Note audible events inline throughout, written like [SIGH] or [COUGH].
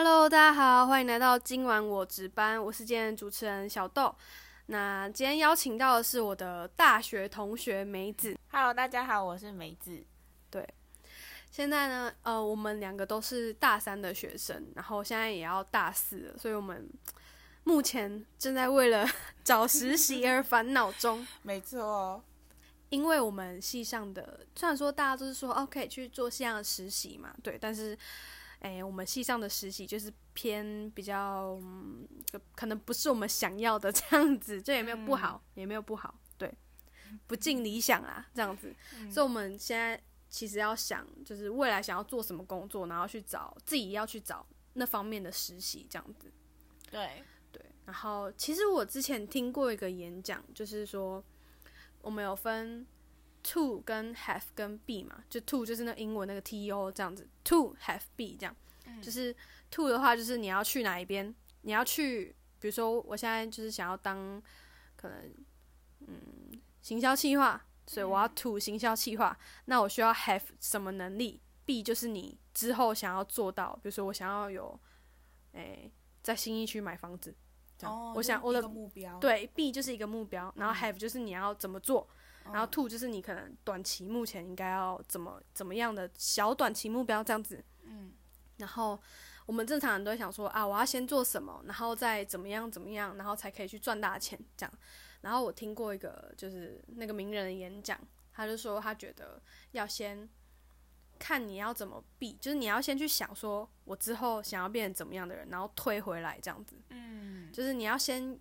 Hello，大家好，欢迎来到今晚我值班，我是今天的主持人小豆。那今天邀请到的是我的大学同学梅子。Hello，大家好，我是梅子。对现在呢，呃，我们两个都是大三的学生，然后现在也要大四了，所以我们目前正在为了 [LAUGHS] 找实习而烦恼中。[LAUGHS] 没错，因为我们系上的，虽然说大家都是说哦可以去做系上的实习嘛，对，但是，诶，我们系上的实习就是偏比较，嗯，可能不是我们想要的这样子，这也没有不好，也没有不好，对，不尽理想啊，这样子，所以我们现在其实要想，就是未来想要做什么工作，然后去找自己要去找那方面的实习，这样子。对，对，然后其实我之前听过一个演讲，就是说我们有分 to 跟 have 跟 be 嘛，就 to 就是那英文那个 t o 这样子，to have be 这样，就是 to 的话就是你要去哪一边，你要去，比如说我现在就是想要当可能嗯行销企划，所以我要 to 行销企划，那我需要 have 什么能力？be 就是你之后想要做到，比如说我想要有诶、在新一区买房子。这样哦，我想我的目标，对，B 就是一个目标，然后 have 就是你要怎么做，然后 two 就是你可能短期目前应该要怎么怎么样的小短期目标这样子。嗯，然后我们正常人都会想说啊，我要先做什么，然后再怎么样怎么样，然后才可以去赚大钱这样。然后我听过一个就是那个名人的演讲，他就说他觉得要先看你要怎么避，就是你要先去想说我之后想要变成怎么样的人，然后推回来这样子。嗯，就是你要先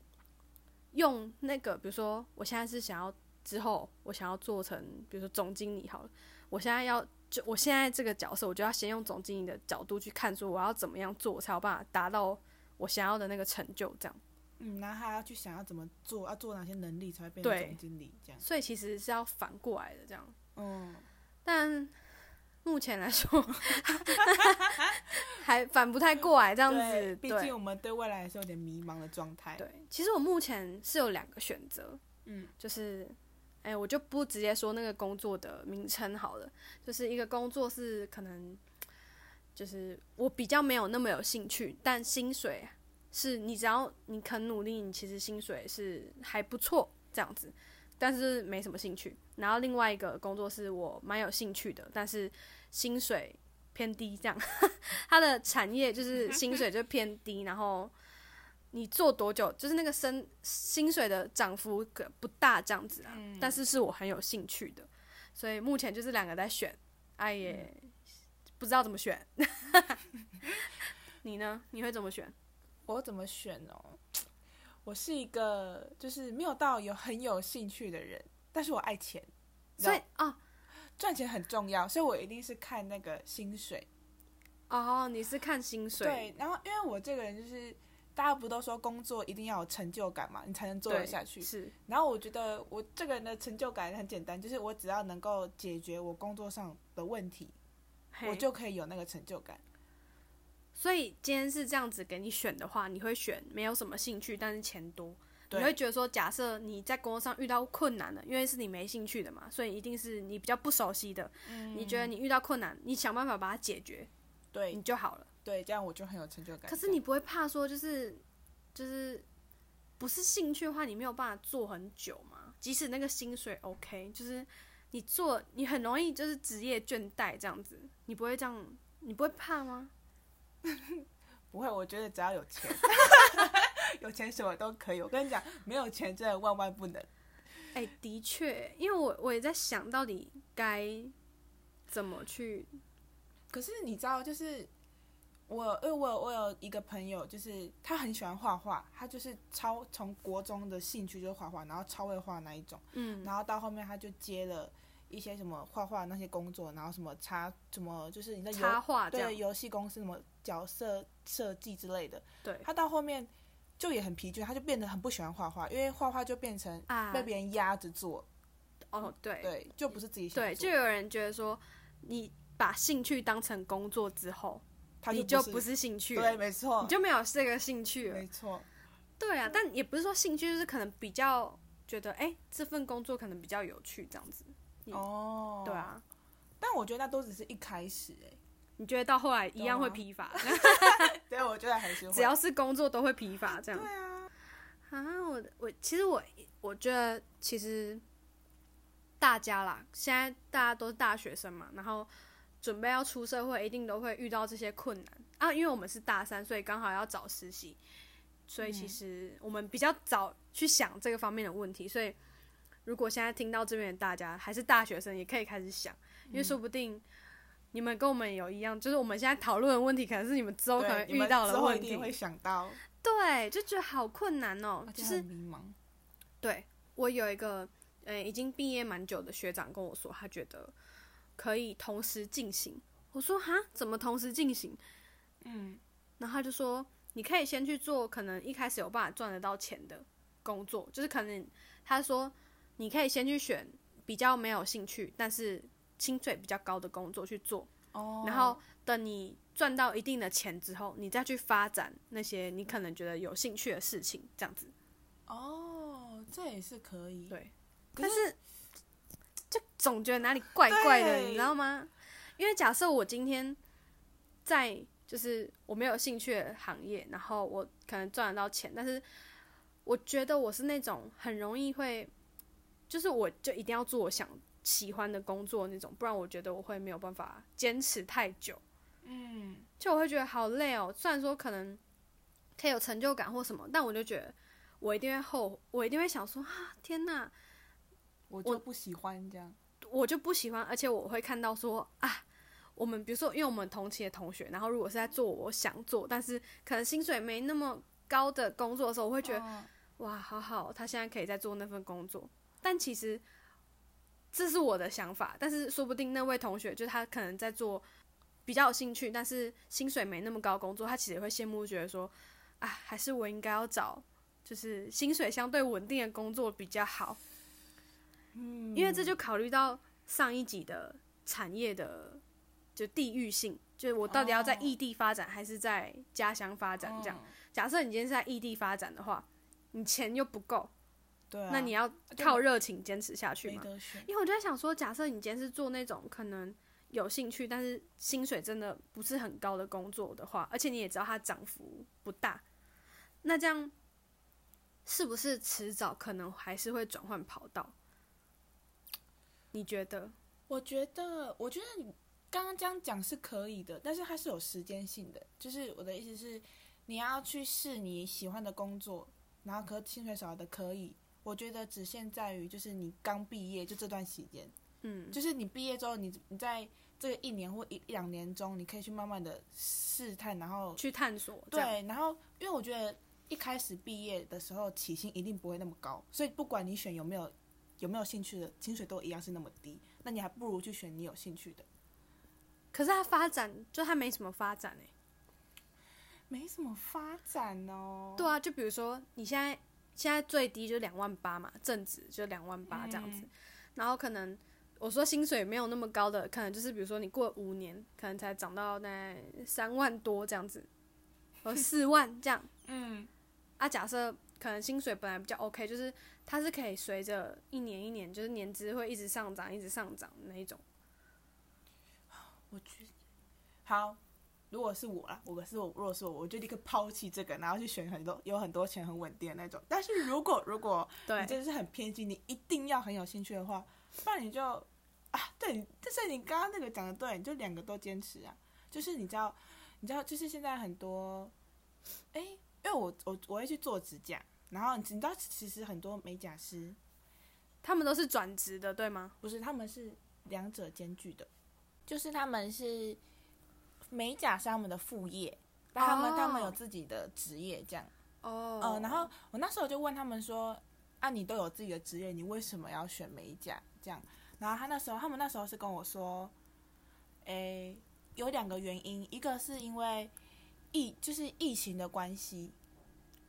用那个，比如说我现在是想要之后我想要做成，比如说总经理好了，我现在要就我现在这个角色，我就要先用总经理的角度去看，说我要怎么样做，才有办法达到我想要的那个成就，这样。嗯，然后还要去想要怎么做，要做哪些能力才会变成总经理这样。所以其实是要反过来的这样，嗯，但目前来说 [LAUGHS] 还反不太过来这样子，毕竟我们对未来还是有点迷茫的状态。，对，其实我目前是有两个选择，嗯，就是，哎、我就不直接说那个工作的名称好了，就是一个工作是可能，就是我比较没有那么有兴趣，但薪水是你只要你肯努力，你其实薪水是还不错这样子，但是没什么兴趣。然后另外一个工作是我蛮有兴趣的，但是薪水偏低，这样，[LAUGHS] 它的产业就是薪水就偏低，然后。你做多久，就是那个升薪水的涨幅可不大这样子啊，嗯但是是我很有兴趣的，所以目前就是两个在选，哎、也不知道怎么选。[LAUGHS] 你呢？你会怎么选？[LAUGHS] 我怎么选哦？我是一个就是没有到有很有兴趣的人，但是我爱钱，所以啊赚钱很重要，所以我一定是看那个薪水。哦，你是看薪水，对，然后因为我这个人就是，大家不都说工作一定要有成就感嘛，你才能做得下去。是然后我觉得我这个人的成就感很简单，就是我只要能够解决我工作上的问题，我就可以有那个成就感。所以今天是这样子给你选的话，你会选没有什么兴趣，但是钱多。你会觉得说，假设你在工作上遇到困难了，因为是你没兴趣的嘛，所以一定是你比较不熟悉的。你觉得你遇到困难，你想办法把它解决，对你就好了。对，这样我就很有成就感。可是你不会怕说，就是就是不是兴趣的话，你没有办法做很久嘛？即使那个薪水 OK，就是你做你很容易就是职业倦怠这样子，你不会这样，你不会怕吗？[LAUGHS] 不会，我觉得只要有钱，[LAUGHS] 有钱什么都可以。我跟你讲，没有钱真的万万不能。哎、的确，因为我我也在想到底该怎么去，可是你知道，就是我，因为我有我有一个朋友，就是他很喜欢画画，他就是超从国中的兴趣就是画画，然后超会画那一种，嗯，然后到后面他就接了一些什么画画那些工作，然后什么插什么就是你在游插画对，游戏公司什么角色设计之类的，对他到后面就也很疲倦，他就变得很不喜欢画画，因为画画就变成啊被，别人压着做，哦，对对，就不是自己想对，就有人觉得说，你把兴趣当成工作之后，他你就不是兴趣，对，没错，你就没有这个兴趣了。没。错，对啊，但也不是说兴趣，就是可能比较觉得，哎、这份工作可能比较有趣这样子。嗯哦，对，啊，但我觉得那都只是一开始哎、你觉得到后来一样会疲乏，[LAUGHS] 对，我觉得还是会。只要是工作都会疲乏这样。对。啊，啊，我我其实我我觉得其实大家啦，现在大家都是大学生嘛，然后准备要出社会，一定都会遇到这些困难啊。因为我们是大三，所以刚好要找实习，所以其实我们比较早去想这个方面的问题。所以如果现在听到这边的大家还是大学生，也可以开始想，因为说不定。你们跟我们有一样，就是我们现在讨论的问题，可能是你们之后可能遇到的问题一定。会想到，对，就觉得好困难哦、就是迷茫。对我有一个呃已经毕业蛮久的学长跟我说，他觉得可以同时进行。我说哈，怎么同时进行？嗯，然后他就说，你可以先去做可能一开始有办法赚得到钱的工作，就是可能他说你可以先去选比较没有兴趣，但是薪水比较高的工作去做，哦，然后等你赚到一定的钱之后，你再去发展那些你可能觉得有兴趣的事情，这样子。哦，这也是可以。对，可但是就总觉得哪里怪怪的，你知道吗？因为假设我今天在就是我没有兴趣的行业，然后我可能赚得到钱，但是我觉得我是那种很容易会，就是我就一定要做我想喜欢的工作那种，不然我觉得我会没有办法坚持太久。嗯，就我会觉得好累哦。虽然说可能可以有成就感或什么，但我就觉得我一定会后，我一定会想说啊，天哪，我就不喜欢这样。我就不喜欢，而且我会看到说啊，我们比如说，因为我们同期的同学，然后如果是在做我想做，但是可能薪水没那么高的工作的时候，我会觉得、哦哇，好好，他现在可以在做那份工作，但其实这是我的想法，但是说不定那位同学就是他可能在做比较有兴趣，但是薪水没那么高工作，他其实也会羡慕，觉得说啊，还是我应该要找就是薪水相对稳定的工作比较好。嗯，因为这就考虑到上一集的产业的就地域性，就是我到底要在哦异地发展还是在家乡发展这样。嗯假设你今天是在异地发展的话，你钱又不够，对啊，那你要靠热情坚持下去嘛？因为我就在想说，假设你今天是做那种可能有兴趣，但是薪水真的不是很高的工作的话，而且你也知道它涨幅不大，那这样是不是迟早可能还是会转换跑道？你觉得？我觉得，我觉得你刚刚这样讲是可以的，但是它是有时间性的。就是我的意思是，你要去试你喜欢的工作，然后可薪水少的可以。我觉得只限在于就是你刚毕业就这段时间，嗯，就是你毕业之后，你你在这个一年或一一两年中，你可以去慢慢的试探，然后去探索，对，然后因为我觉得一开始毕业的时候起薪一定不会那么高，所以不管你选有没有有没有兴趣的，薪水都一样是那么低，那你还不如去选你有兴趣的。可是它发展就它没什么发展哎、没什么发展哦。对啊，就比如说你现在现在最低就两万八嘛，正职就两万八这样子，嗯然后可能我说薪水没有那么高的，可能就是比如说你过五年，可能才涨到那三万多这样子，或 [LAUGHS] 四万这样嗯，啊。假设可能薪水本来比较 OK，就是它是可以随着一年一年，就是年资会一直上涨，一直上涨的那一种。我觉得好。如果是我啦，我是我，如果是我，我就立刻抛弃这个，然后去选很多有很多钱很稳定的那种。但是如果如果对你真的是很偏激，你一定要很有兴趣的话，不然你就啊，对，但是你刚刚那个讲的对，你就两个都坚持啊。就是你知道，你知道，就是现在很多，哎，因为我我我会去做指甲，然后你知道，其实很多美甲师他们都是转职的，对吗？不是他们是两者兼具的，就是他们是美甲是他们的副业，但他们、他们有哦自己的职业这样。哦呃，然后我那时候就问他们说：“啊，你都有自己的职业，你为什么要选美甲？”这样，然后他那时候，他们那时候是跟我说：“诶，有两个原因，一个是因为疫，就是疫情的关系，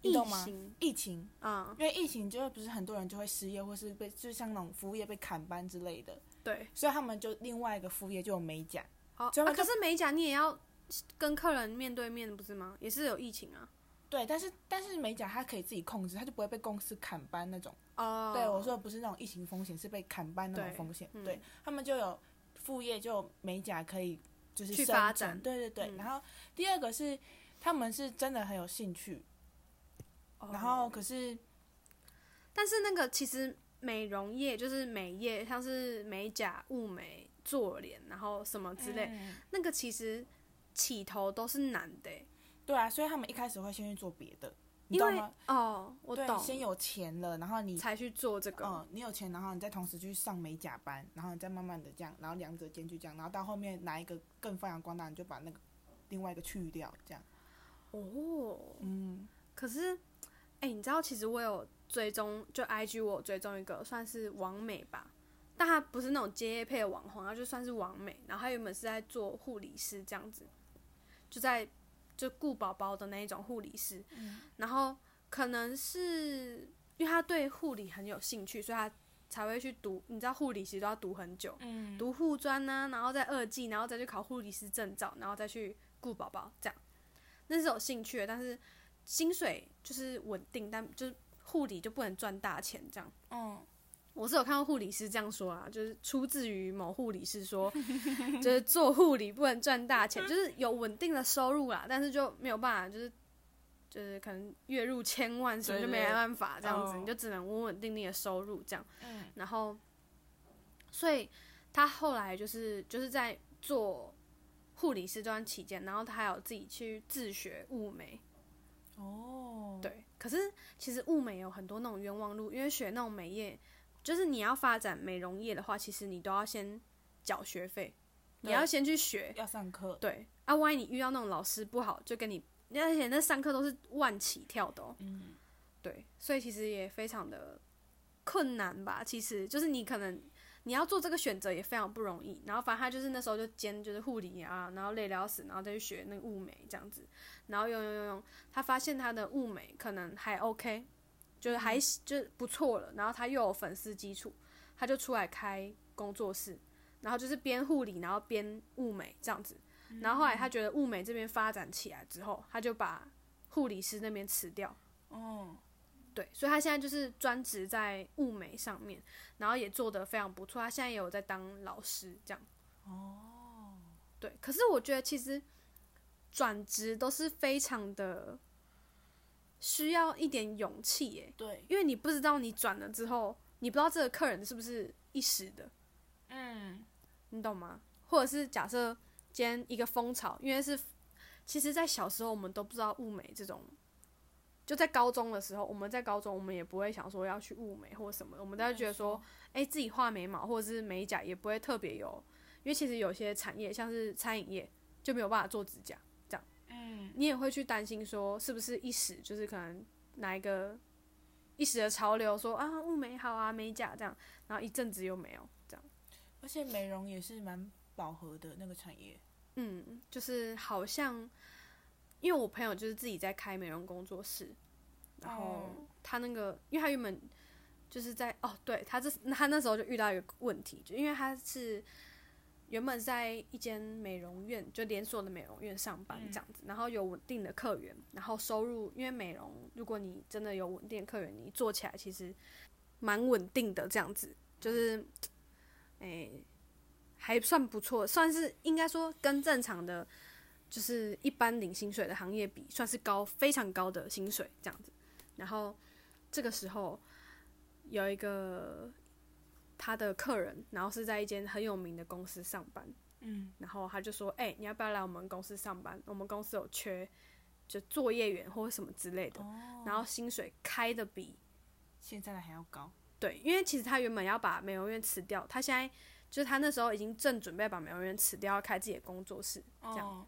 你懂吗疫情？啊、因为疫情就不是很多人就会失业，或是被就像那种服务业被砍班之类的，对，所以他们就另外一个副业就有美甲。啊可是美甲你也要跟客人面对面，不是吗？也是有疫情啊。对，但是但是美甲它可以自己控制，它就不会被公司砍班那种。哦，对我说的不是那种疫情风险，是被砍班那种风险。嗯对他们就有副业，就美甲可以就是去发展对对对。嗯。然后第二个是他们是真的很有兴趣，然后哦可是但是那个其实美容业就是美业，像是美甲、雾眉、做脸，然后什么之类，嗯那个其实起头都是难的欸，对啊，所以他们一开始会先去做别的，你懂吗？哦，我对，懂，先有钱了，然后你才去做这个。嗯，你有钱，然后你再同时去上美甲班，然后你再慢慢的这样，然后两者兼具这样，然后到后面哪一个更发扬光大，你就把那个另外一个去掉，这样。哦，嗯，可是，哎、你知道其实我有追踪，就 IG 我有追踪一个算是网美吧，但他不是那种接业配的网红，他就算是网美。然后他原本是在做护理师这样子，就在就顾宝宝的那一种护理师。然后可能是因为他对护理很有兴趣，所以他才会去读。你知道护理其实都要读很久，嗯读护专呢、然后再二技，然后再去考护理师证照，然后再去顾宝宝，这样那是有兴趣的，但是薪水就是稳定，但就是护理就不能赚大钱这样。嗯，我是有看到护理师这样说啊，就是出自于某护理师说，[LAUGHS] 就是做护理不能赚大钱，就是有稳定的收入啦，但是就没有办法，就是就是可能月入千万什么就没办法这样子，哦你就只能稳稳定定的收入这样。嗯然后，所以他后来就是就是在做护理师这段期间，然后他还有自己去自学物美，哦，，对。可是其实物美有很多那种冤枉路，因为学那种美业，就是你要发展美容业的话，其实你都要先缴学费，你要先去学，要上课，对。啊，万一你遇到那种老师不好，就跟你，而且那上课都是万起跳的哦，嗯，对，所以其实也非常的困难吧。其实就是你可能你要做这个选择也非常不容易。然后反正他就是那时候就兼就是护理啊，然后累得要死，然后再去学那个物美这样子，然后用用用用，他发现他的物美可能还 OK，就是还就是不错了。然后他又有粉丝基础，他就出来开工作室，然后就是边护理然后边物美这样子。然后后来他觉得物美这边发展起来之后，他就把护理师那边辞掉。哦，对，所以他现在就是专职在物美上面，然后也做得非常不错。他现在也有在当老师这样。哦，对，可是我觉得其实转职都是非常的需要一点勇气耶，对，因为你不知道你转了之后，你不知道这个客人是不是一时的，嗯，你懂吗？或者是假设今天一个风潮，因为是其实，在小时候我们都不知道物美这种。就在高中的时候，我们在高中，我们也不会想说要去物美或什么，我们都会觉得说，哎、自己画眉毛或者是美甲也不会特别有，因为其实有些产业像是餐饮业就没有办法做指甲，嗯，你也会去担心说是不是一时就是可能哪一个一时的潮流说啊物美好啊美甲这样，然后一阵子又没有这样，而且美容也是蛮饱和的那个产业，嗯，就是好像因为我朋友就是自己在开美容工作室，然后哦。他那个因为他原本就是在哦，对他这他那时候就遇到一个问题，就因为他是原本在一间美容院，就连锁的美容院上班这样子，然后有稳定的客源，然后收入，因为美容如果你真的有稳定的客源，你做起来其实蛮稳定的这样子，就是 [TSK] 诶、还算不错，算是应该说跟正常的就是一般领薪水的行业比，算是高非常高的薪水这样子。然后这个时候有一个他的客人，然后是在一间很有名的公司上班，嗯，然后他就说：“哎、你要不要来我们公司上班？我们公司有缺就作业员或者什么之类的，哦，然后薪水开的比现在的还要高，对，因为其实他原本要把美容院辞掉，他现在就是他那时候已经正准备把美容院辞掉，要开自己的工作室，这样。哦，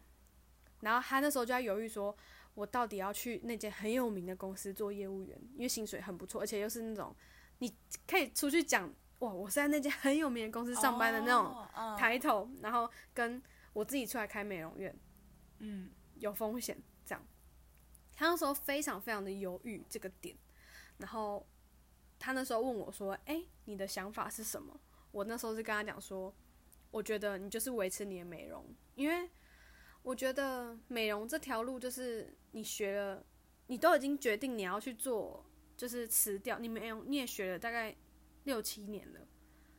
然后他那时候就在犹豫说，我到底要去那间很有名的公司做业务员，因为薪水很不错，而且又是那种你可以出去讲哇，我是在那间 [LAUGHS] 很有名的公司上班的那种抬头，然后跟我自己出来开美容院嗯，有风险，这样。他那时候非常非常的犹豫这个点，然后他那时候问我说：“哎、你的想法是什么？”我那时候是跟他讲说，我觉得你就是维持你的美容，因为我觉得美容这条路就是你学了，你都已经决定你要去做，就是辞掉你美容，你也学了大概六七年了，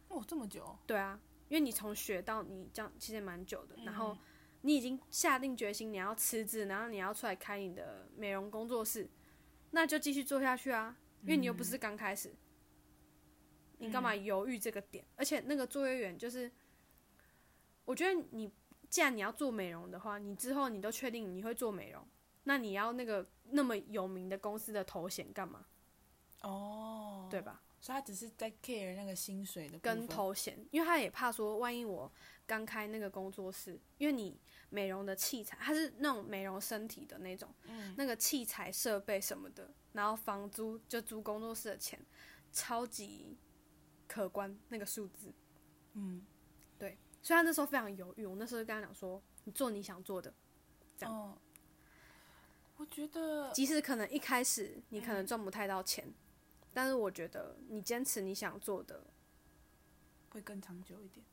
哦，这么久，对啊，因为你从学到你这样其实蛮久的，然后你已经下定决心你要辞职，然后你要出来开你的美容工作室，那就继续做下去啊，因为你又不是刚开始，你干嘛犹豫这个点？而且那个作业员就是，我觉得你既然你要做美容的话，你之后你都确定你会做美容，那你要那个那么有名的公司的头衔干嘛？哦，对吧？所以他只是在 care 那个薪水的跟头衔，因为他也怕说，万一我刚开那个工作室，因为你美容的器材，它是那种美容身体的那种，嗯那个器材设备什么的，然后房租就租工作室的钱，超级可观那个数字，嗯，对所以他那时候非常犹豫。我那时候就跟他讲说，你做你想做的，这样哦，我觉得即使可能一开始你可能赚不太到钱，但是我觉得你坚持你想做的，会更长久一点。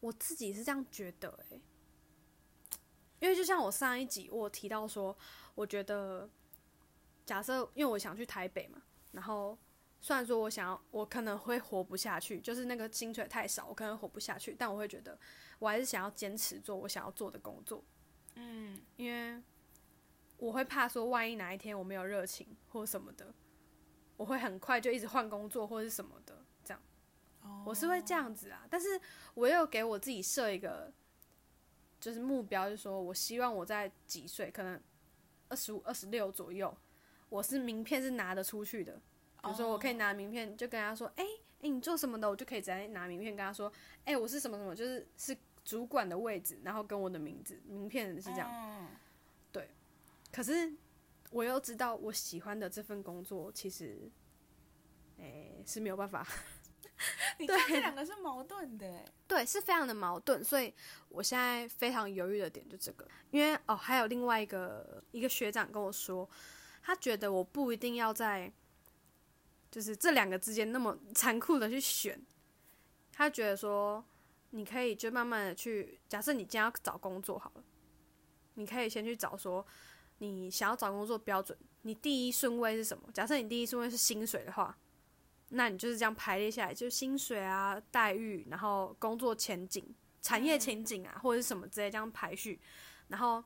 我自己是这样觉得诶、因为就像我上一集我提到说，我觉得假设因为我想去台北嘛，然后虽然说我想要我可能会活不下去，就是那个薪水太少，我可能活不下去，但我会觉得我还是想要坚持做我想要做的工作，嗯，因为我会怕说万一哪一天我没有热情或什么的，我会很快就一直换工作或是什么的，这样。我是会这样子啊，但是我又给我自己设一个就是目标，就是说我希望我在几岁，可能二十五、二十六左右，我是名片是拿得出去的。比如说，我可以拿名片，就跟他说：“哎、哎、你做什么的？”我就可以直接拿名片跟他说：“哎、我是什么什么，就是是主管的位置，然后跟我的名字，名片是这样。对可是我又知道我喜欢的这份工作，其实，哎、是没有办法。[LAUGHS] 你看这两个是矛盾的欸，对，是非常的矛盾，所以我现在非常犹豫的点就这个，因为哦，还有另外一个一个学长跟我说，他觉得我不一定要在就是这两个之间那么残酷的去选，他觉得说你可以就慢慢的去，假设你今天要找工作好了，你可以先去找说你想要找工作标准，你第一顺位是什么？假设你第一顺位是薪水的话，那你就是这样排列下来，就薪水啊、待遇，然后工作前景、产业前景啊，或者是什么之类这样排序。然后，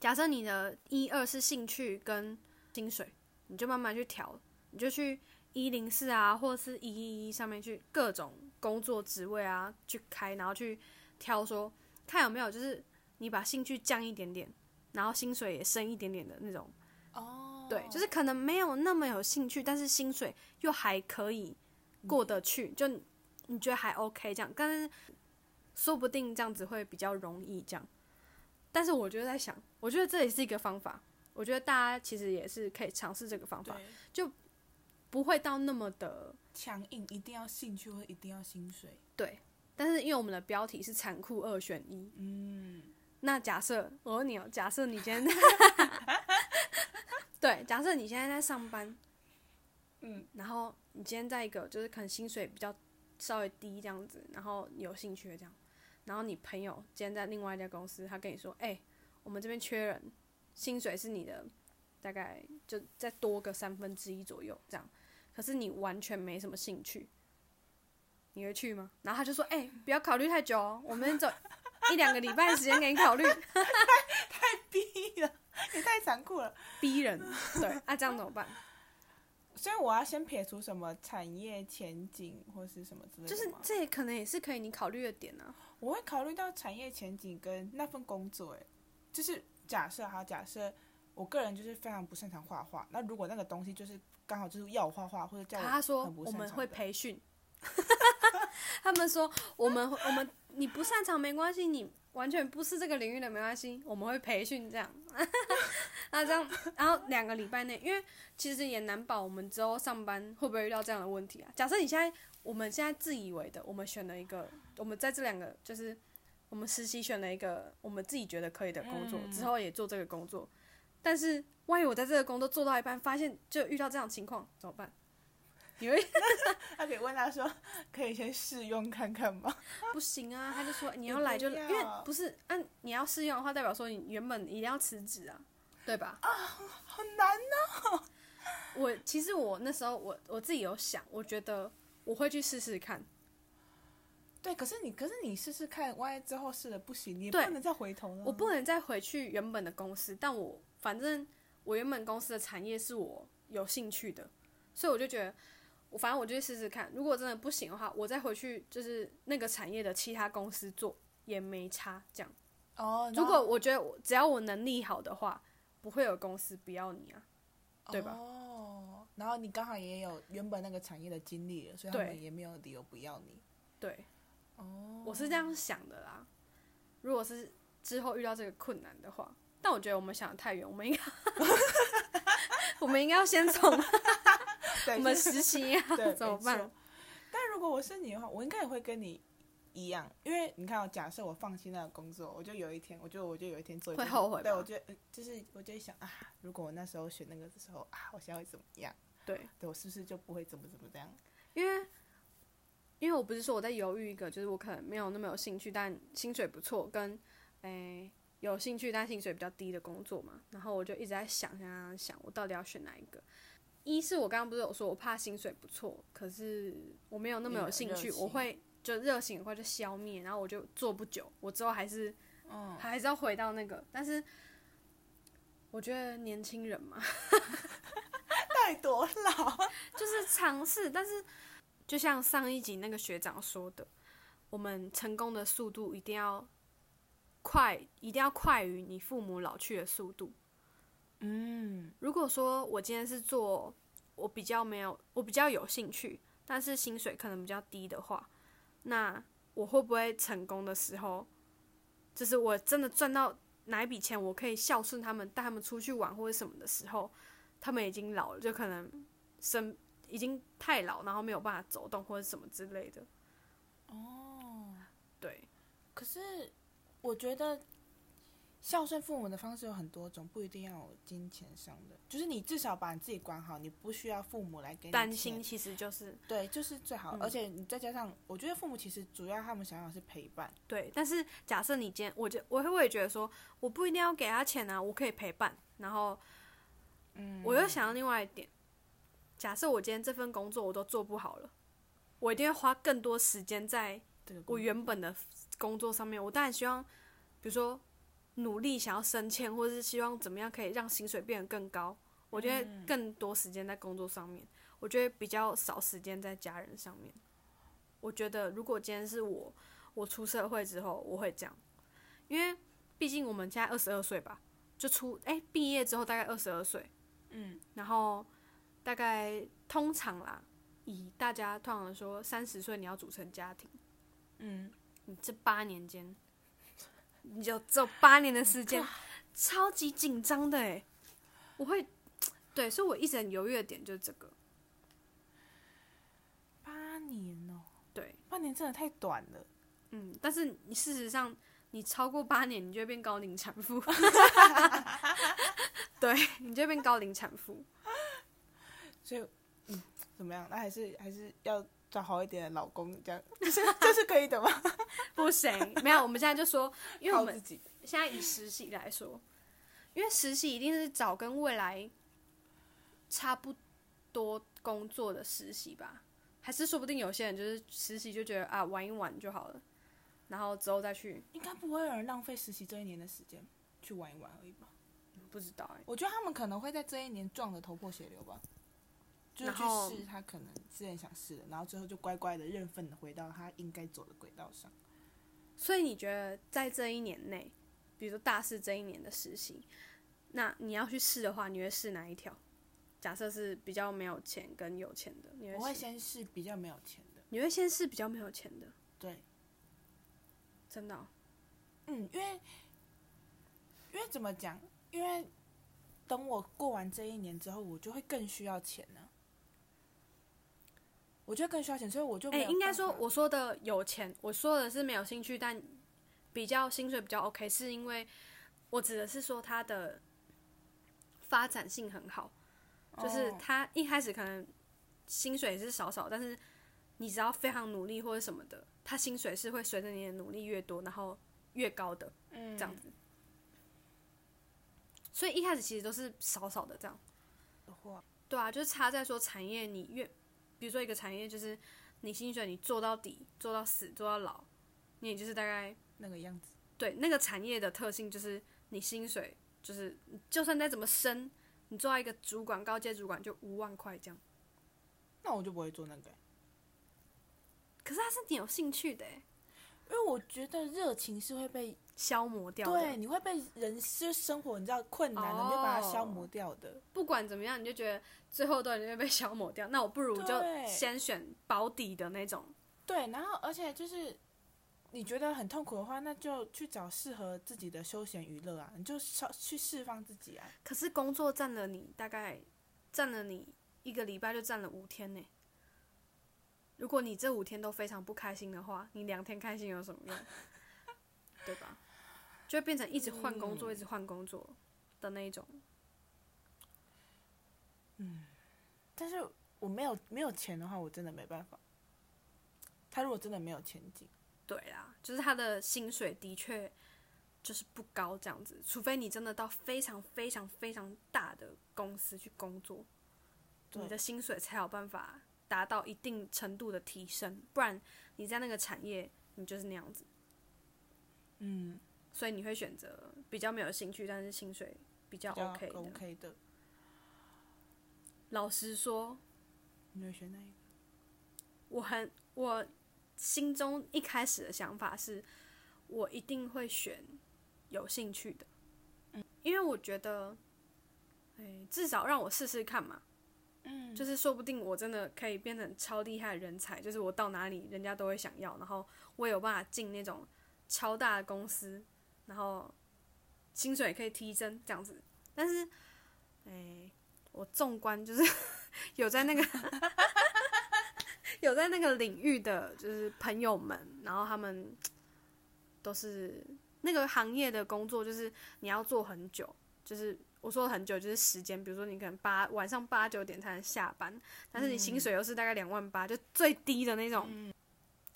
假设你的一二是兴趣跟薪水，你就慢慢去调，你就去一零四啊，或者是一一一上面去各种工作职位啊去开，然后去挑说看有没有就是你把兴趣降一点点，然后薪水也升一点点的那种。哦，对，就是可能没有那么有兴趣，但是薪水又还可以过得去，就你你觉得还 OK 这样，但是说不定这样子会比较容易这样。但是我就在想，我觉得这也是一个方法，我觉得大家其实也是可以尝试这个方法，就，不会到那么的强硬一定要兴趣或一定要薪水，对。但是因为我们的标题是残酷二选一，嗯，那假设我问你哦，假设你今天 [LAUGHS] 对，假设你现在在上班，嗯，然后你今天在一个就是可能薪水比较稍微低这样子，然后你有兴趣的这样，然后你朋友今天在另外一家公司，他跟你说，哎、我们这边缺人，薪水是你的大概就再多个三分之一左右这样，可是你完全没什么兴趣，你会去吗？然后他就说，哎、不要考虑太久哦，我们走 [LAUGHS] 一两个礼拜时间给你考虑，[LAUGHS] 太逼了，也太残酷了。逼人，对，[LAUGHS] 啊，这样怎么办？所以我要先撇除什么产业前景或是什么之类的就是吗这可能也是可以你考虑的点啊。我会考虑到产业前景跟那份工作，哎，就是假设哈，假设我个人就是非常不擅长画画，那如果那个东西就是刚好就是要我画画或者叫我他说我们会培训，他们说我们我们你不擅长没关系，你完全不是这个领域的没关系，我们会培训这样。[LAUGHS] 那这样，然后两个礼拜内，因为其实也难保我们之后上班会不会遇到这样的问题啊。假设你现在我们现在自以为的，我们选了一个，我们在这两个就是我们实习选了一个我们自己觉得可以的工作，嗯之后也做这个工作，但是万一我在这个工作做到一半，发现就遇到这样的情况，怎么办？你会 [LAUGHS] 他可以问他说，可以先试用看看吗？[LAUGHS] 不行啊，他就说你你要来就 [LAUGHS] 因为不是按、你要试用的话，代表说你原本一定要辞职啊，对吧？啊好难呢、我其实我那时候我我自己有想，我觉得我会去试试看，对，可是你可是你试试看，万一之后试了不行，你也不能再回头了。我不能再回去原本的公司，但我反正我原本公司的产业是我有兴趣的，所以我就觉得，我反正我就去试试看，如果真的不行的话，我再回去就是那个产业的其他公司做也没差。这样，哦，如果我觉得我只要我能力好的话，不会有公司不要你啊。对吧哦，然后你刚好也有原本那个产业的经历了，所以他们也没有理由不要你。对，哦，我是这样想的啦。如果是之后遇到这个困难的话，但我觉得我们想的太远，我们应该，[LAUGHS] 我们应该要先从对我们实习啊对 [LAUGHS] 怎么办？但如果我是你的话，我应该也会跟你一样，因为你看，哦，假设我放弃那个工作，我就有一天，我就我就有一天做一件会后悔对，我觉得呃就是我就会想啊，如果我那时候选那个的时候啊，我现在会怎么样？对，对我是不是就不会怎么怎么这样？因为因为我不是说我在犹豫一个，就是我可能没有那么有兴趣，但薪水不错，跟诶、有兴趣但薪水比较低的工作嘛。然后我就一直在想想想想，我到底要选哪一个？一是我刚刚不是有说我怕薪水不错，可是我没有那么有有兴趣，我会就热情很快就消灭，然后我就做不久，我之后还是嗯，还是要回到那个，但是我觉得年轻人嘛，[LAUGHS] 太多老，[LAUGHS] 就是尝试，但是就像上一集那个学长说的，我们成功的速度一定要快，一定要快于你父母老去的速度。嗯，如果说我今天是做我比较没有，我比较有兴趣，但是薪水可能比较低的话，那我会不会成功的时候，就是我真的赚到哪一笔钱，我可以孝顺他们，带他们出去玩或者什么的时候，他们已经老了，就可能生已经太老，然后没有办法走动或者什么之类的。哦，对，可是我觉得孝顺父母的方式有很多种，不一定要有金钱上的，就是你至少把你自己管好，你不需要父母来给你担心其实就是对，就是最好。嗯而且你再加上，我觉得父母其实主要他们想要的是陪伴。对，但是假设你今天，我就我会我也觉得说，我不一定要给他钱啊，我可以陪伴。然后嗯我又想到另外一点，假设我今天这份工作我都做不好了，我一定要花更多时间在我原本的工作上面。我当然希望，比如说努力想要升迁，或者是希望怎么样可以让薪水变得更高。我觉得嗯更多时间在工作上面，我觉得比较少时间在家人上面。我觉得如果今天是我，我出社会之后，我会这样，因为毕竟我们现在二十二岁吧，就出哎毕业之后大概二十二岁，嗯然后大概通常啦，以大家通常说三十岁你要组成家庭，嗯，你这八年间，你就只有八年的时间，超级紧张的哎，我会，[TSK] 对，所以我一直很犹豫的点就是这个，八年哦，对，八年真的太短了。嗯，但是你事实上你超过八年，你就会变高龄产妇，[LAUGHS] 对，你就会变高龄产妇，所以，嗯，怎么样？那还是还是要找好一点的老公，这样 [LAUGHS] 这是这是可以的吗？[LAUGHS] 不行，没有，我们现在就说，因为我们。现在以实习来说，因为实习一定是找跟未来差不多工作的实习吧，还是说不定有些人就是实习就觉得啊玩一玩就好了，然后之后再去，应该不会有人浪费实习这一年的时间去玩一玩而已吧？不知道哎、我觉得他们可能会在这一年撞得头破血流吧，就是去试他可能之前想试的，然后最后就乖乖的认份的回到他应该走的轨道上。所以你觉得在这一年内，比如说大四这一年的实习，那你要去试的话，你会试哪一条？假设是比较没有钱跟有钱的，你我会先试比较没有钱的，你会先试比较没有钱的，对，真的哦、嗯，因为因为怎么讲？因为等我过完这一年之后，我就会更需要钱呢、我觉得更需要钱，所以我就哎、应该说我说的有钱，我说的是没有兴趣，但比较薪水比较 OK，是因为我指的是说他的发展性很好，就是哦他一开始可能薪水是少少，但是你只要非常努力或者什么的，他薪水是会随着你的努力越多，然后越高的嗯这样子。所以一开始其实都是少少的这样。对啊，就是差在说产业你越，比如说一个产业就是你薪水你做到底，做到死，做到老，你也就是大概那个样子。对那个产业的特性，就是你薪水就是就算再怎么升，你做到一个主管、高阶主管就五万块这样。那我就不会做那个，可是他是你有兴趣的欸，因为我觉得热情是会被消磨掉的。对，你会被人就生活你知道困难了，你就把它消磨掉的。不管怎么样，你就觉得最后都已经被消磨掉。那我不如就先选保底的那种。对，然后而且就是你觉得很痛苦的话，那就去找适合自己的休闲娱乐啊，你就消去释放自己啊。可是工作占了你大概占了你一个礼拜就占了五天呢。如果你这五天都非常不开心的话，你两天开心有什么用？[LAUGHS] 对吧？就会变成一直换工作，嗯一直换工作的那一种。嗯但是我没有没有钱的话，我真的没办法。他如果真的没有前景，对啦，就是他的薪水的确就是不高这样子，除非你真的到非常非常非常大的公司去工作，你的薪水才有办法达到一定程度的提升，不然你在那个产业你就是那样子，嗯，所以你会选择比较没有兴趣，但是薪水比较 OK 的。OK 的，老实说，你会选哪一个？我很我心中一开始的想法是，我一定会选有兴趣的，嗯因为我觉得，哎，至少让我试试看嘛，就是说不定我真的可以变成超厉害的人才，就是我到哪里人家都会想要，然后我有办法进那种超大的公司，然后薪水也可以提升这样子。但是，哎，我纵观就是 [LAUGHS] 有在那个 [LAUGHS] 有在那个领域的就是朋友们，然后他们都是那个行业的工作，就是你要做很久，就是我说了很久，就是时间，比如说你可能八晚上八九点才能下班，但是你薪水又是大概两万八，就最低的那种。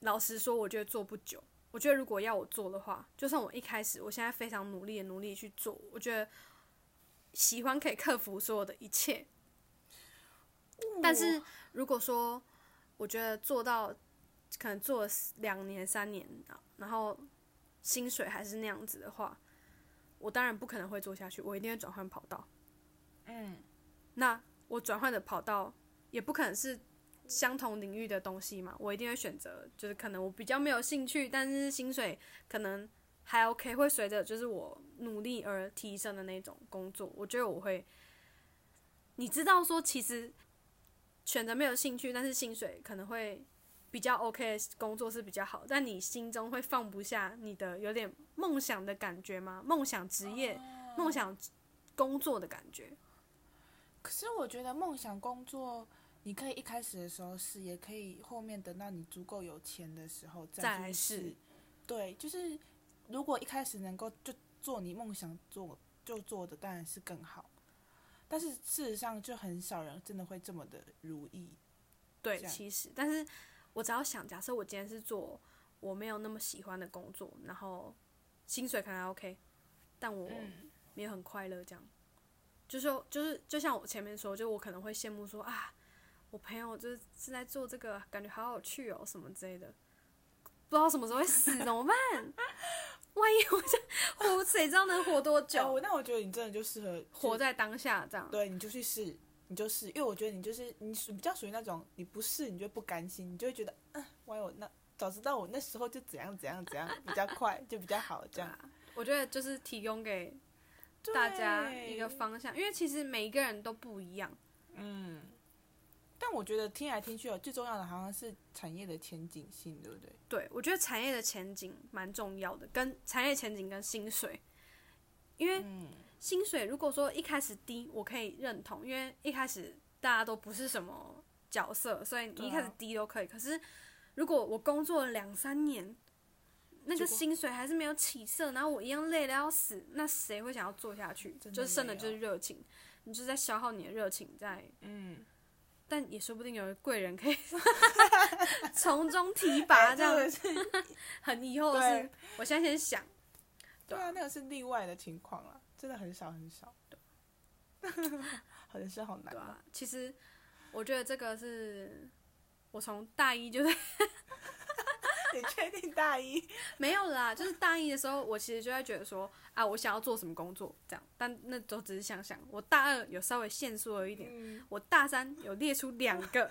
老实说，我觉得做不久。我觉得如果要我做的话，就算我一开始，我现在非常努力的努力去做，我觉得喜欢可以克服所有的一切。但是如果说我觉得做到可能做了两年三年啊，然后薪水还是那样子的话，我当然不可能会做下去，我一定会转换跑道。嗯，那我转换的跑道也不可能是相同领域的东西嘛，我一定会选择就是可能我比较没有兴趣，但是薪水可能还 OK，会随着就是我努力而提升的那种工作。我觉得我会，你知道说其实选择没有兴趣，但是薪水可能会比较 OK 的工作是比较好，但你心中会放不下你的有点梦想的感觉吗？梦想职业、梦想工作的感觉。可是我觉得梦想工作，你可以一开始的时候试，也可以后面等到你足够有钱的时候再来试。对，就是如果一开始能够就做你梦想做就做的，当然是更好。但是事实上，就很少人真的会这么的如意。对，其实，但是我只要想，假设我今天是做我没有那么喜欢的工作，然后薪水可能还 OK，但我嗯没有很快乐，这样，就是说，就是就像我前面说，就我可能会羡慕说啊，我朋友就是正在做这个，感觉好有趣哦，什么之类的，不知道什么时候会死，怎么办？万一我这活，谁知道能活多久？哦，那我觉得你真的就适合活在当下，这样。对，你就去试，你就是，因为我觉得你就是你属比较属于那种你不试你就不甘心，你就会觉得，嗯，我有那早知道我那时候就怎样怎样怎样比较快，就比较好这样。啊我觉得就是提供给大家一个方向，因为其实每一个人都不一样。嗯，但我觉得听来听去哦，最重要的好像是产业的前景性，对不对？对我觉得产业的前景蛮重要的，跟产业前景跟薪水，因为嗯，薪水如果说一开始低，我可以认同，因为一开始大家都不是什么角色，所以你一开始低都可以。可是如果我工作了两三年，那个薪水还是没有起色，然后我一样累的要死，那谁会想要做下去？就剩的就是热情，你就在消耗你的热情在。嗯，但也说不定有贵人可以 [LAUGHS] 从中提拔，这样哎这个是很以后的对事。我现在先想，对啊，那个是例外的情况啊，真的很少很少。[LAUGHS] 好像是好难啊。对啊，其实我觉得这个是我从大一就是 [LAUGHS] 你确定大一？[LAUGHS] 没有啦，就是大一的时候，我其实就在觉得说啊，我想要做什么工作这样，但那都只是想想。我大二有稍微限缩了一点，嗯，我大三有列出两个，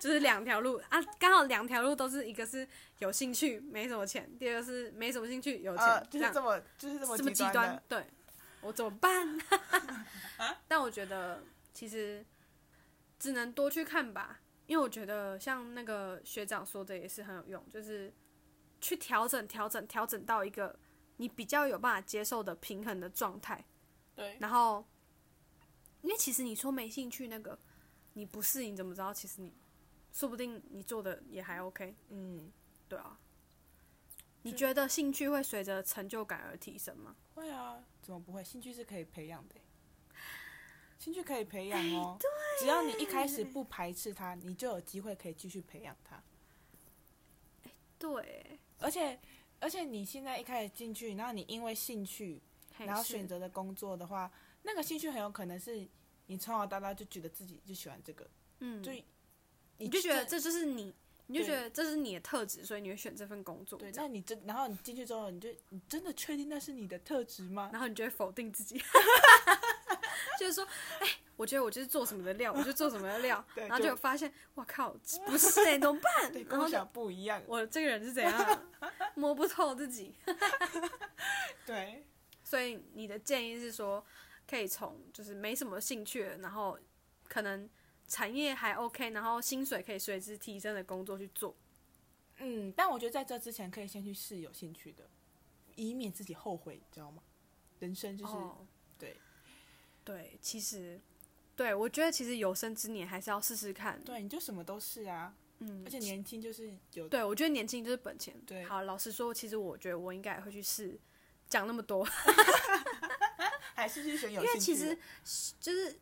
就是两条路啊，刚好两条路都是一个是有兴趣没什么钱，第二个是没什么兴趣有钱，呃，就是这么就是这么这么极，，端对我怎么办？[LAUGHS] 但我觉得其实只能多去看吧，因为我觉得像那个学长说的也是很有用，就是去调整、调整、调整到一个你比较有办法接受的平衡的状态。对，然后，因为其实你说没兴趣那个，你不适应怎么知道？其实你说不定你做的也还 OK，嗯，对啊。你觉得兴趣会随着成就感而提升吗？会啊，怎么不会？兴趣是可以培养的欸，兴趣可以培养哦。只要你一开始不排斥它，你就有机会可以继续培养它。对，而且，而且你现在一开始进去，然后你因为兴趣，然后选择的工作的话，那个兴趣很有可能是你从小到大就觉得自己就喜欢这个，嗯，就你就觉得这这就是你，你就对觉得这是你的特质，所以你会选这份工作。对，那你真，然后你进去之后，你就你真的确定那是你的特质吗？[LAUGHS] 然后你就会否定自己，[LAUGHS] 就是说，哎、我觉得我就是做什么的料，[LAUGHS] 我就做什么的料，对然后就就发现，我靠，不是哎、怎么办对，？我想不一样。我这个人是怎样啊，摸不透自己。对，所以你的建议是说，可以从就是没什么兴趣，然后可能产业还 OK，然后薪水可以随之提升的工作去做。嗯，但我觉得在这之前可以先去试有兴趣的，以免自己后悔，你知道吗？人生就是、哦、对对，其实对我觉得其实有生之年还是要试试看。对，你就什么都试啊，嗯而，且年轻就是有对我觉得年轻就是本钱。对好，老实说，其实我觉得我应该也会去试。讲那么多，[LAUGHS] 还是去选有因为。其实就是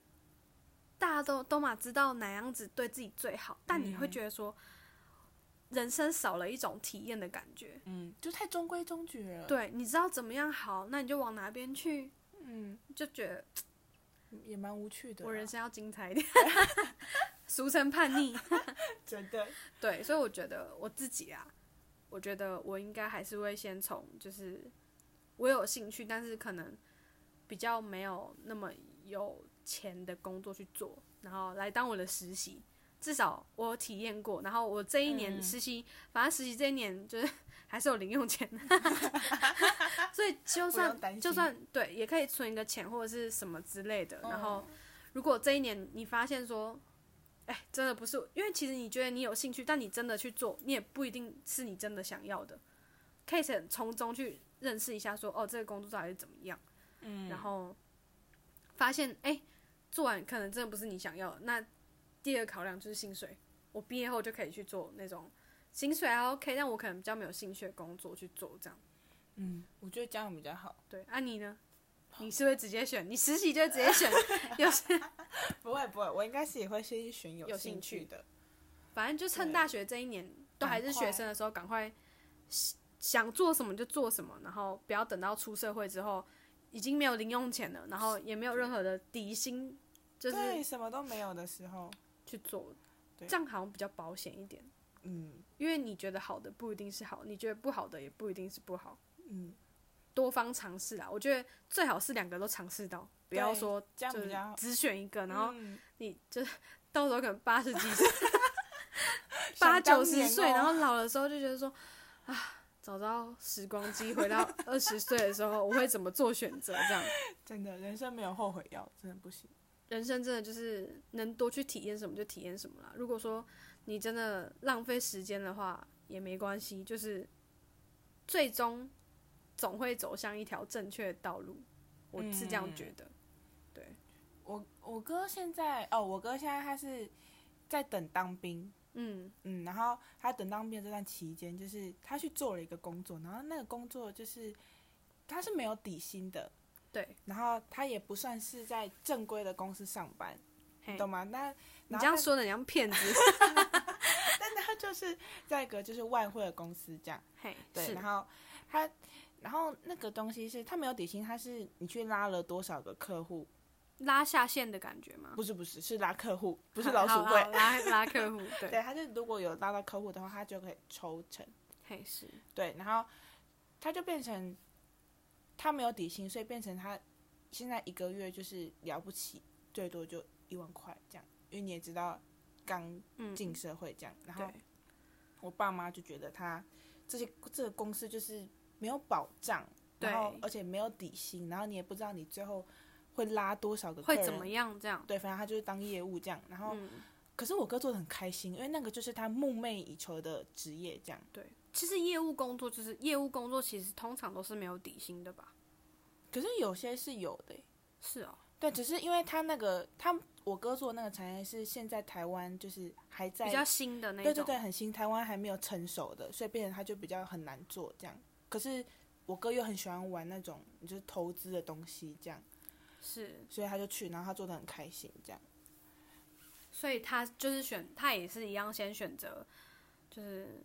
大家都都嘛知道哪样子对自己最好，但你会嗯觉得说，人生少了一种体验的感觉。嗯，就太中规中矩了。，对，你知道怎么样好，那你就往哪边去，嗯，就觉得也蛮无趣的啊。我人生要精彩一点，[LAUGHS] 俗称叛逆。真的，对，所以我觉得我自己啊，我觉得我应该还是会先从就是我有兴趣，但是可能比较没有那么有钱的工作去做，然后来当我的实习。至少我有体验过，然后我这一年嗯。实习，反正实习这一年就是 [LAUGHS] 还是有零用钱的，[LAUGHS] 所以就不算就算对，也可以存一个钱或者是什么之类的。然后嗯如果这一年你发现说，哎，真的不是，因为其实你觉得你有兴趣，但你真的去做，你也不一定是你真的想要的，可以从从中去认识一下说，哦，这个工作到底是怎么样，嗯，然后发现，哎，做完可能真的不是你想要的，那第二个考量就是薪水，我毕业后就可以去做那种薪水还 OK，但我可能比较没有兴趣的工作去做这样。嗯，我觉得这样比较好。对，啊你呢？你是不是直接选？你实习就直接选，[LAUGHS] 有些不会不会，我应该是也会先去选有有兴兴趣趣的。反正就趁大学这一年都还是学生的时候，赶快想想做什么就做什么，然后不要等到出社会之后已经没有零用钱了，然后也没有任何的底薪，就是对，什么都没有的时候，去做，对这样好像比较保险一点。嗯因为你觉得好的不一定是好，你觉得不好的也不一定是不好，嗯，多方尝试啊。我觉得最好是两个都尝试到，不要对说就。只选一个，然后嗯你就是到时候可能八十几岁、[LAUGHS] 八九十岁，哦然后老的时候就觉得说啊，早知道时光机回到 [LAUGHS] 二十岁的时候，我会怎么做选择？这样 [LAUGHS] 真的人生没有后悔药，真的不行。人生真的就是能多去体验什么就体验什么啦。如果说你真的浪费时间的话，也没关系，就是最终总会走向一条正确的道路。我是这样觉得。对，我我哥现在哦，我哥现在他是在等当兵，嗯嗯，然后他等当兵的这段期间，就是他去做了一个工作，然后那个工作就是他是没有底薪的，对，然后他也不算是在正规的公司上班，嘿，懂吗？那你这样，说的，你像骗子。[LAUGHS] [LAUGHS] 但他就是在一个就是外汇的公司这样，嘿，对，然后他，然后那个东西是他没有底薪，他是你去拉了多少个客户，拉下线的感觉吗？不是不是是拉客户，不不是老鼠会。拉 [LAUGHS] 拉客户，对，[LAUGHS] 对，他就如果有拉到客户的话，他就可以抽成。嘿是，对，然后他就变成他没有底薪，所以变成他现在一个月就是了不起，最多就一万块这样。因为你也知道刚嗯，进社会这样，然后，我爸妈就觉得他这些这个公司就是没有保障，然后而且没有底薪，然后你也不知道你最后会拉多少个会怎么样这样？对，反正他就是当业务这样，然后、嗯，可是我哥做的很开心，因为那个就是他梦寐以求的职业这样。对。其实业务工作就是业务工作，其实通常都是没有底薪的吧？可是有些是有的欸、是哦，对，只是因为他那个他我哥做的那个产业是现在台湾就是还在比较新的那种。对对对很新，台湾还没有成熟的，所以变成他就比较很难做这样。可是我哥又很喜欢玩那种就是投资的东西这样，是，所以他就去，然后他做的很开心这样。所以他就是选，他也是一样，先选择就是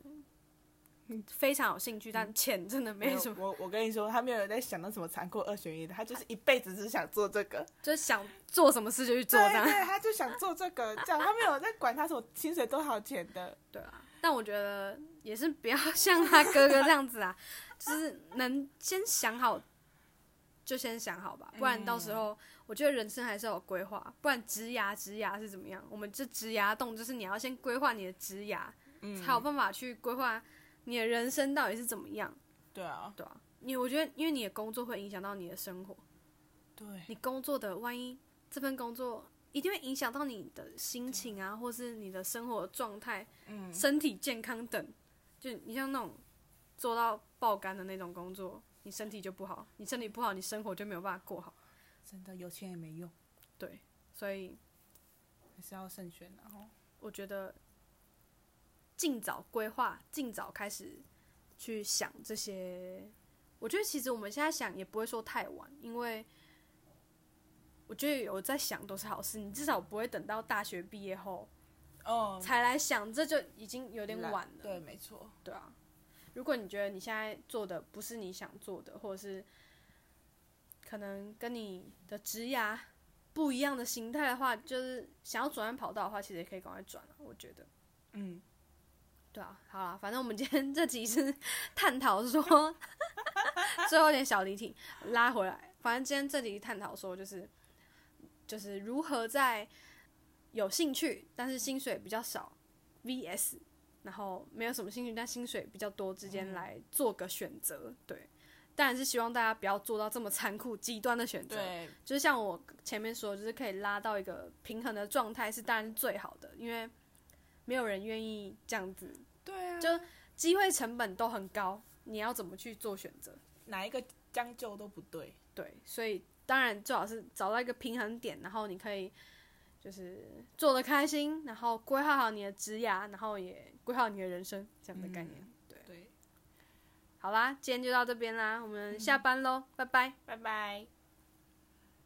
非常有兴趣，但钱真的没什么，我我跟你说，他没有人在想到什么残酷二选一的，他就是一辈子只想做这个。就是想做什么事就去做。对对，他就想做这个，[LAUGHS] 这样他没有在管他什么薪水多少钱的。对啊，但我觉得也是不要像他哥哥这样子啊，就是能先想好，就先想好吧，不然到时候我觉得人生还是要有规划，不然职涯职涯是怎么样？我们这职涯洞就是你要先规划你的职涯，嗯。才有办法去规划你的人生到底是怎么样，对啊，对啊，你我觉得因为你的工作会影响到你的生活，对，你工作的万一这份工作一定会影响到你的心情啊，或是你的生活状态。嗯，身体健康等，就你像那种做到爆肝的那种工作，你身体就不好，你身体不好，你生活就没有办法过好。真的有钱也没用，对，所以还是要慎选然后。我觉得尽早规划，尽早开始去想这些。我觉得其实我们现在想也不会说太晚，因为我觉得有在想都是好事。你至少不会等到大学毕业后哦，才来想，这就已经有点晚了。对，没错。对啊，如果你觉得你现在做的不是你想做的，或者是可能跟你的职涯不一样的形态的话，就是想要转换跑道的话，其实也可以赶快转了。我觉得，嗯，对啊，好啦，反正我们今天 [LAUGHS] 这集是探讨说，[LAUGHS] 最后有点小离题，拉回来。反正今天这集探讨说，就是就是如何在有兴趣但是薪水比较少 VS 然后没有什么兴趣但薪水比较多之间来做个选择。对，当然是希望大家不要做到这么残酷极端的选择。对，就是像我前面说，就是可以拉到一个平衡的状态，是当然是最好的，因为没有人愿意这样子，对啊，就机会成本都很高，你要怎么去做选择？哪一个将就都不对。对，所以当然最好是找到一个平衡点，然后你可以就是做的开心，然后规划好你的职涯，然后也规划好你的人生这样的概念。对，对，好啦，今天就到这边啦，我们下班喽，拜拜。拜拜。